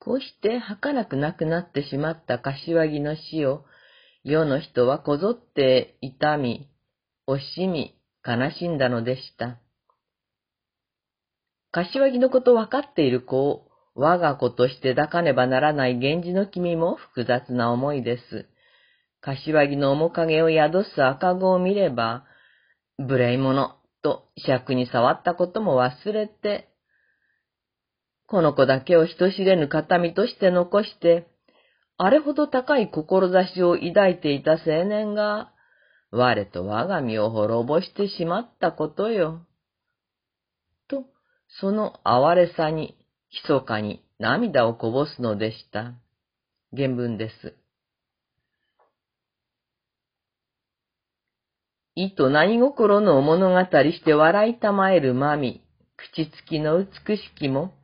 こうして儚くなくなってしまった柏木の死を、世の人はこぞって痛み、惜しみ、悲しんだのでした。柏木のこと分かっている子を我が子として抱かねばならない源氏の君も複雑な思いです。柏木の面影を宿す赤子を見れば、無礼者と尺に触ったことも忘れて、この子だけを人知れぬ形見として残して、あれほど高い志を抱いていた青年が、我と我が身を滅ぼしてしまったことよ。と、その哀れさに、密かに涙をこぼすのでした。原文です。意と何心の物語して笑いたまえるまみ、口つきの美しきも、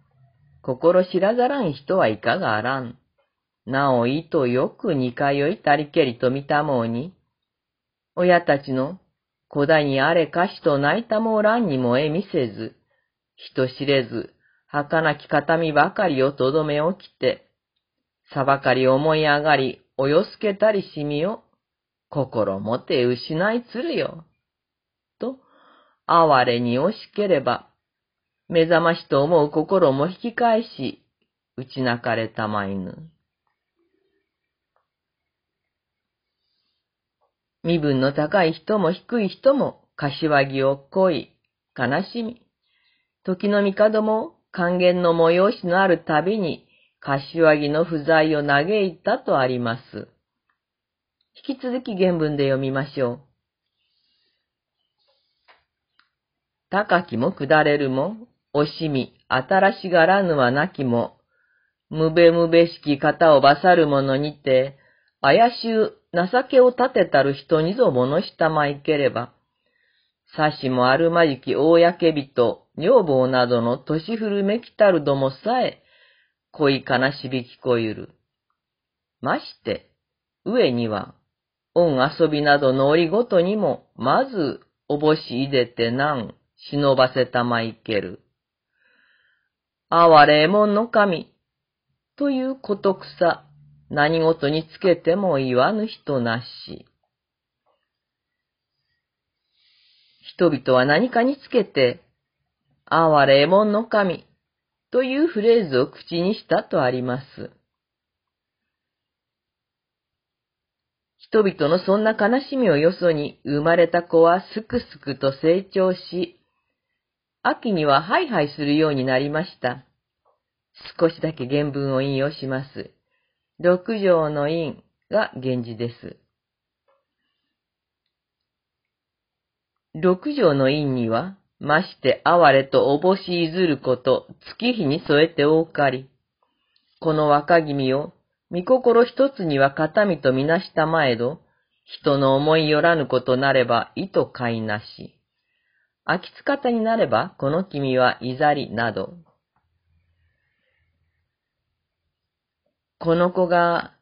心知らざらん人はいかがあらん。なお意とよく似通いたりけりと見たもうに、親たちの子だにあれかしと泣いたもおらんにもえ見せず、人知れず、儚き形見ばかりをとどめ起きて、さばかり思い上がり、およすけたりしみを、心もて失いつるよ。と、哀れに惜しければ、目覚ましと思う心も引き返し、打ち泣かれたまいぬ。身分の高い人も低い人も、柏木を恋、悲しみ、時の帝も還元の催しのあるたびに、柏木の不在を嘆いたとあります。引き続き原文で読みましょう。高きも下れるも、惜しみ、新しがらぬはなきも、むべむべしき方をばさる者にて、怪しゅう情けを立てたる人にぞ物したまいければ、さしもあるまじき公人、女房などの年古めきたるどもさえ、恋悲しび聞こえる。まして、上には、恩遊びなどの折ごとにも、まず、おぼしいでてなん、忍ばせたまいける。哀れえもんの神、ということくさ、何事につけても言わぬ人なし。人々は何かにつけて、哀れえもんの神というフレーズを口にしたとあります。人々のそんな悲しみをよそに生まれた子はすくすくと成長し、秋にはハイハイするようになりました。少しだけ原文を引用します。六条の因が源氏です。六条の因には、まして哀れとおぼしいずること、月日に添えておかり。この若君を、見心一つには形見とみなしたまえど、人の思いよらぬことなれば意と買いなし。秋津方になれば、この君はいざりなど。この子が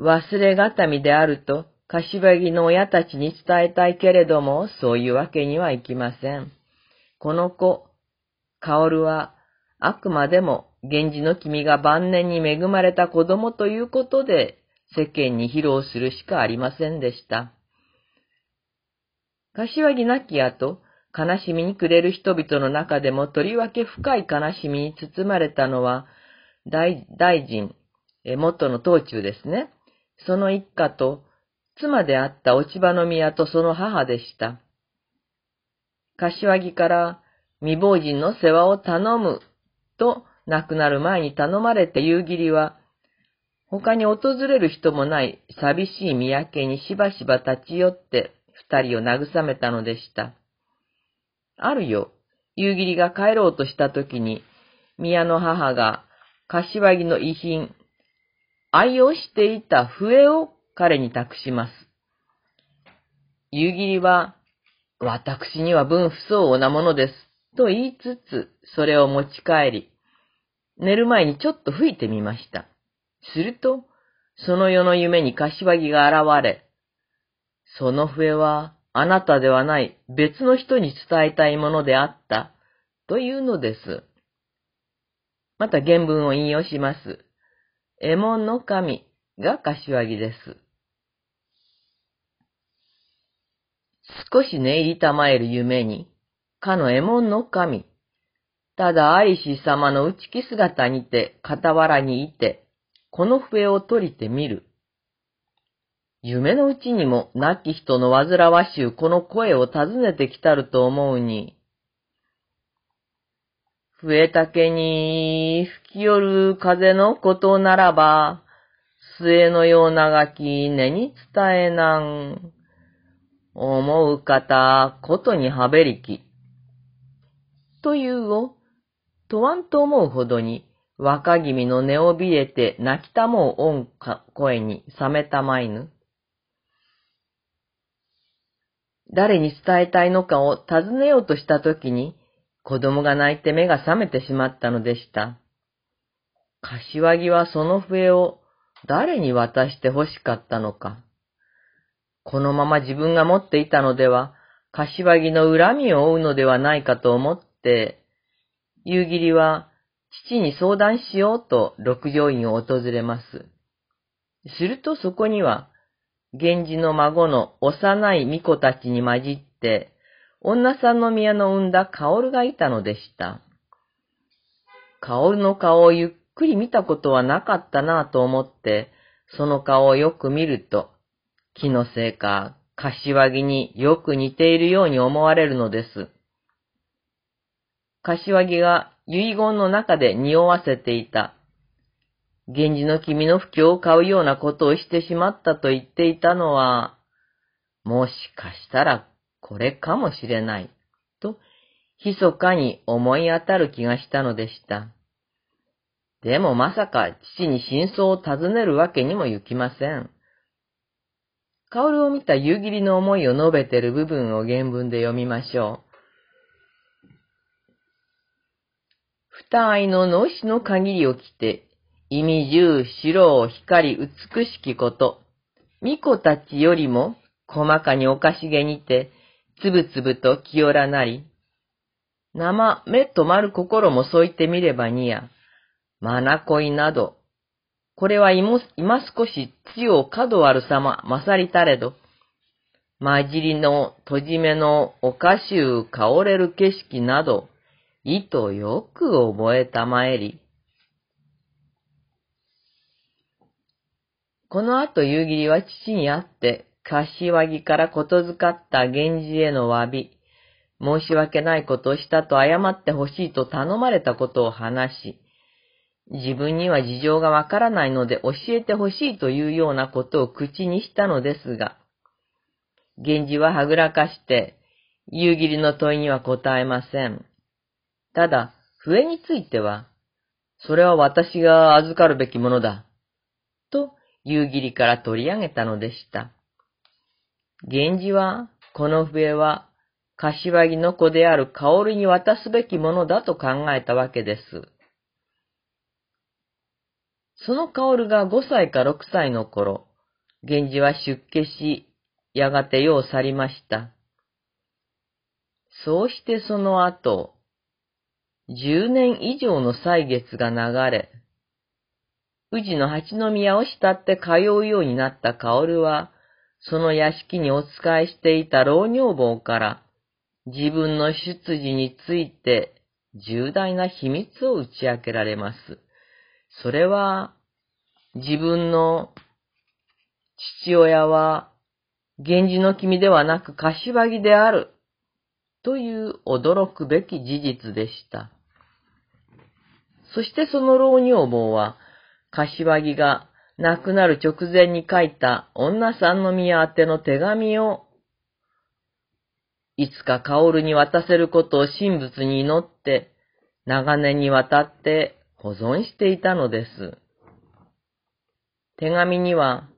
忘れがたみであると、柏木の親たちに伝えたいけれども、そういうわけにはいきません。この子、薫は、あくまでも、源氏の君が晩年に恵まれた子供ということで、世間に披露するしかありませんでした。柏木なき後、悲しみに暮れる人々の中でもとりわけ深い悲しみに包まれたのは、大大臣、元の当中ですね。その一家と、妻であった落ち葉の宮とその母でした。柏木から未亡人の世話を頼むと亡くなる前に頼まれて夕霧は、他に訪れる人もない寂しい三宅にしばしば立ち寄って二人を慰めたのでした。あるよ、夕霧が帰ろうとした時に、宮の母が柏木の遺品、愛用していた笛を彼に託します。夕霧は、私には分不相応なものです。と言いつつ、それを持ち帰り、寝る前にちょっと吹いてみました。すると、その世の夢に柏木が現れ、その笛はあなたではない別の人に伝えたいものであった、というのです。また原文を引用します。右衛門の神が柏木です。少し寝入りたまえる夢に、かの右衛門の神、ただ愛し様の内気姿にて傍らにいて、この笛を取りてみる。夢のうちにも亡き人の煩わしゅうこの声を尋ねてきたると思うに、笛竹に吹き寄る風のことならば、末のようながき根に伝えなん。思う方、ことにはべりき。というを、とわんと思うほどに、若君の寝をびれて泣きたもう音声に冷めたまいぬ。誰に伝えたいのかを尋ねようとしたときに、子供が泣いて目が覚めてしまったのでした。柏木はその笛を誰に渡して欲しかったのか。このまま自分が持っていたのでは、柏木の恨みを負うのではないかと思って、夕霧は父に相談しようと六条院を訪れます。するとそこには、源氏の孫の幼い巫女たちに混じって、女さんの宮の産んだ薫がいたのでした。薫の顔をゆっくり見たことはなかったなぁと思って、その顔をよく見ると、気のせいか、柏木によく似ているように思われるのです。柏木が遺言の中で匂わせていた。源氏の君の不況を買うようなことをしてしまったと言っていたのは、もしかしたらこれかもしれない、と、密かに思い当たる気がしたのでした。でもまさか父に真相を尋ねるわけにも行きません。薫を見た夕霧の思いを述べている部分を原文で読みましょう。二愛の脳死の限りを着て、意味重白を光り美しきこと、巫女たちよりも細かにおかしげにて、つぶつぶと清らなり、生目とまる心も添いてみればにや、まなこいなど、これは今少し強を角ある様、勝りたれど、混じりの閉じ目のおかしゅう香れる景色など、意とよく覚えたまえり。この後夕霧は父に会って、柏木からことづかった源氏への詫び、申し訳ないことをしたと謝ってほしいと頼まれたことを話し、自分には事情がわからないので教えてほしいというようなことを口にしたのですが、源氏ははぐらかして、夕霧の問いには答えません。ただ、笛については、それは私が預かるべきものだ、と夕霧から取り上げたのでした。源氏は、この笛は、柏木の子である薫に渡すべきものだと考えたわけです。その薫が5歳か6歳の頃、源氏は出家し、やがて世を去りました。そうしてその後、10年以上の歳月が流れ、宇治の八宮を慕って通うようになった薫は、その屋敷にお仕えしていた老女房から自分の出自について重大な秘密を打ち明けられます。それは、自分の父親は、源氏の君ではなく柏木である、という驚くべき事実でした。そしてその老女房は、柏木が亡くなる直前に書いた女さんの宮宛ての手紙を、いつか薫に渡せることを神仏に祈って、長年にわたって保存していたのです。手紙には、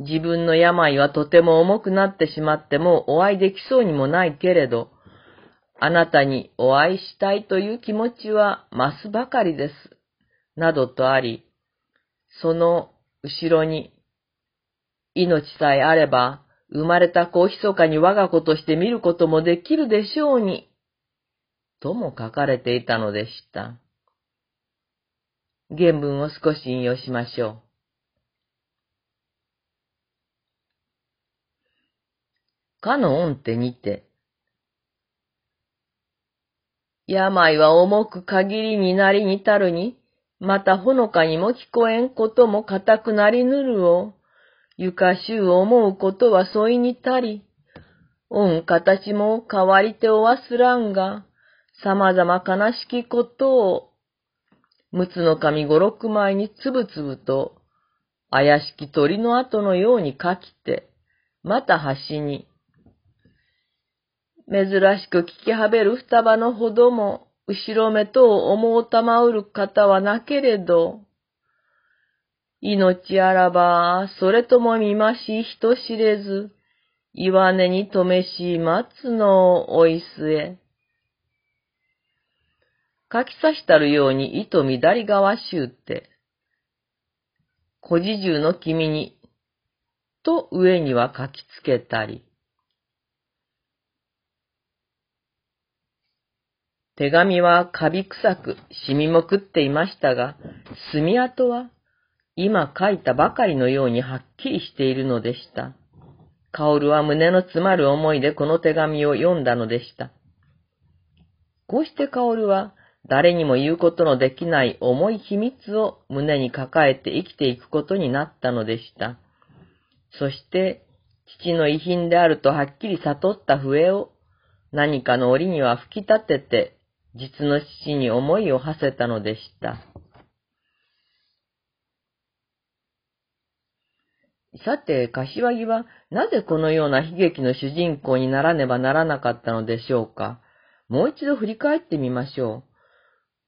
自分の病はとても重くなってしまってもお会いできそうにもないけれど、あなたにお会いしたいという気持ちは増すばかりです。などとあり、その後ろに、命さえあれば、生まれた子を密かに我が子として見ることもできるでしょうに、とも書かれていたのでした。原文を少し引用しましょう。かの恩手にて、病は重く限りになりにたるに、またほのかにも聞こえんことも固くなりぬるを、ゆかしゅう思うことは添いにたり、恩形も変わりておわすらんが、様々悲しきことを、むつの神五六枚につぶつぶと、怪しき鳥の跡のように書きて、また端に、珍しく聞きはべる双葉のほども、後ろめと思うたまうる方はなけれど、命あらば、それとも見まし人知れず、岩根に止めし松のおいすえ。書きさしたるように糸乱り川しゅうて、古事中の君に、と上には書きつけたり、手紙はカビ臭く染みもくっていましたが、墨跡は今書いたばかりのようにはっきりしているのでした。カオルは胸の詰まる思いでこの手紙を読んだのでした。こうしてカオルは誰にも言うことのできない重い秘密を胸に抱えて生きていくことになったのでした。そして、父の遺品であるとはっきり悟った笛を何かの折には吹き立てて実の父に思いを馳せたのでした。さて、柏木はなぜこのような悲劇の主人公にならねばならなかったのでしょうか。もう一度振り返ってみましょう。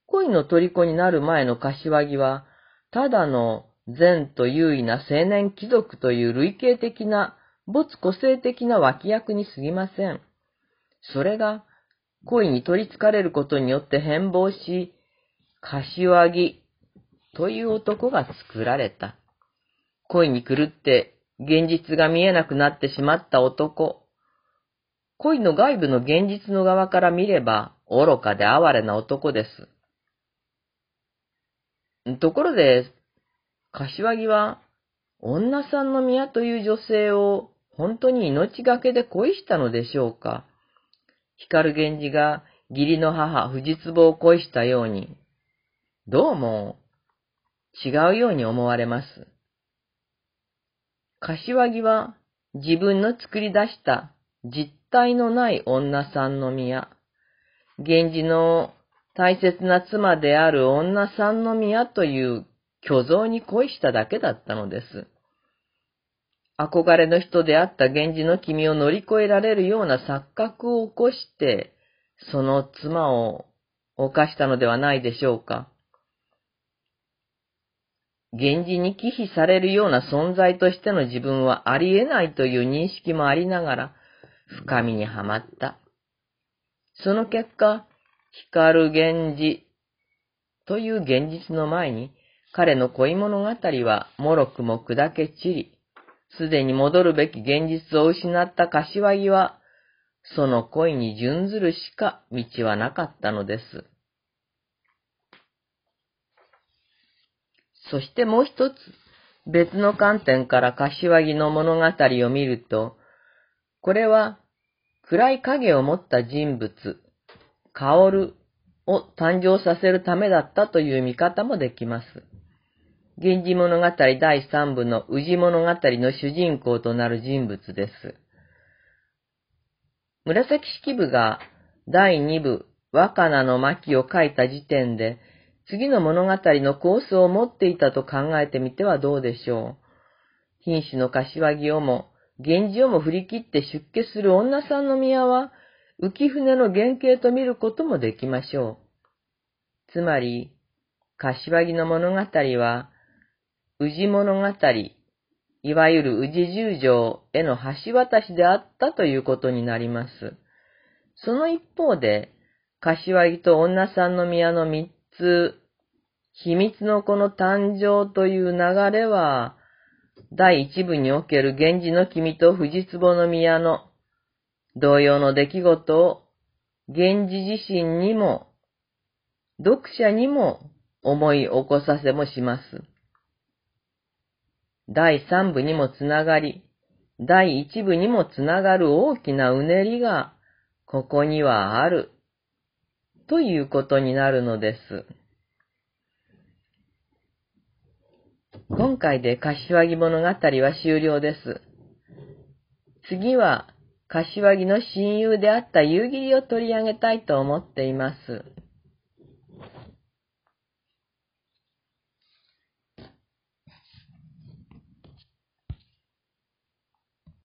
恋の虜になる前の柏木は、ただの善と優位な青年貴族という類型的な、没個性的な脇役に過ぎません。それが、恋に取り憑かれることによって変貌し、柏木という男が作られた。恋に狂って現実が見えなくなってしまった男。恋の外部の現実の側から見れば愚かで哀れな男です。ところで、柏木は女さんの宮という女性を本当に命がけで恋したのでしょうか？光源氏が義理の母、藤壺を恋したように、どうも違うように思われます。柏木は自分の作り出した実体のない女さんの宮、源氏の大切な妻である女さんの宮という虚像に恋しただけだったのです。憧れの人であった源氏の君を乗り越えられるような錯覚を起こして、その妻を犯したのではないでしょうか。源氏に忌避されるような存在としての自分はありえないという認識もありながら、深みにはまった。その結果、光る源氏という現実の前に、彼の恋物語は脆くも砕け散り、すでに戻るべき現実を失った柏木は、その恋に準ずるしか道はなかったのです。そしてもう一つ、別の観点から柏木の物語を見ると、これは暗い影を持った人物、薫を誕生させるためだったという見方もできます。源氏物語第3部の宇治物語の主人公となる人物です。紫式部が第2部若菜の巻を書いた時点で、次の物語のコースを持っていたと考えてみてはどうでしょう。品種の柏木をも、源氏をも振り切って出家する女さんの宮は、浮船の原型と見ることもできましょう。つまり、柏木の物語は、宇治物語、いわゆる宇治十条への橋渡しであったということになります。その一方で、柏木と女さんの宮の三つ、秘密の子の誕生という流れは、第一部における源氏の君と藤壺の宮の同様の出来事を、源氏自身にも、読者にも思い起こさせもします。第三部にもつながり、第一部にもつながる大きなうねりが、ここにはある、ということになるのです。今回で柏木物語は終了です。次は、柏木の親友であった夕霧を取り上げたいと思っています。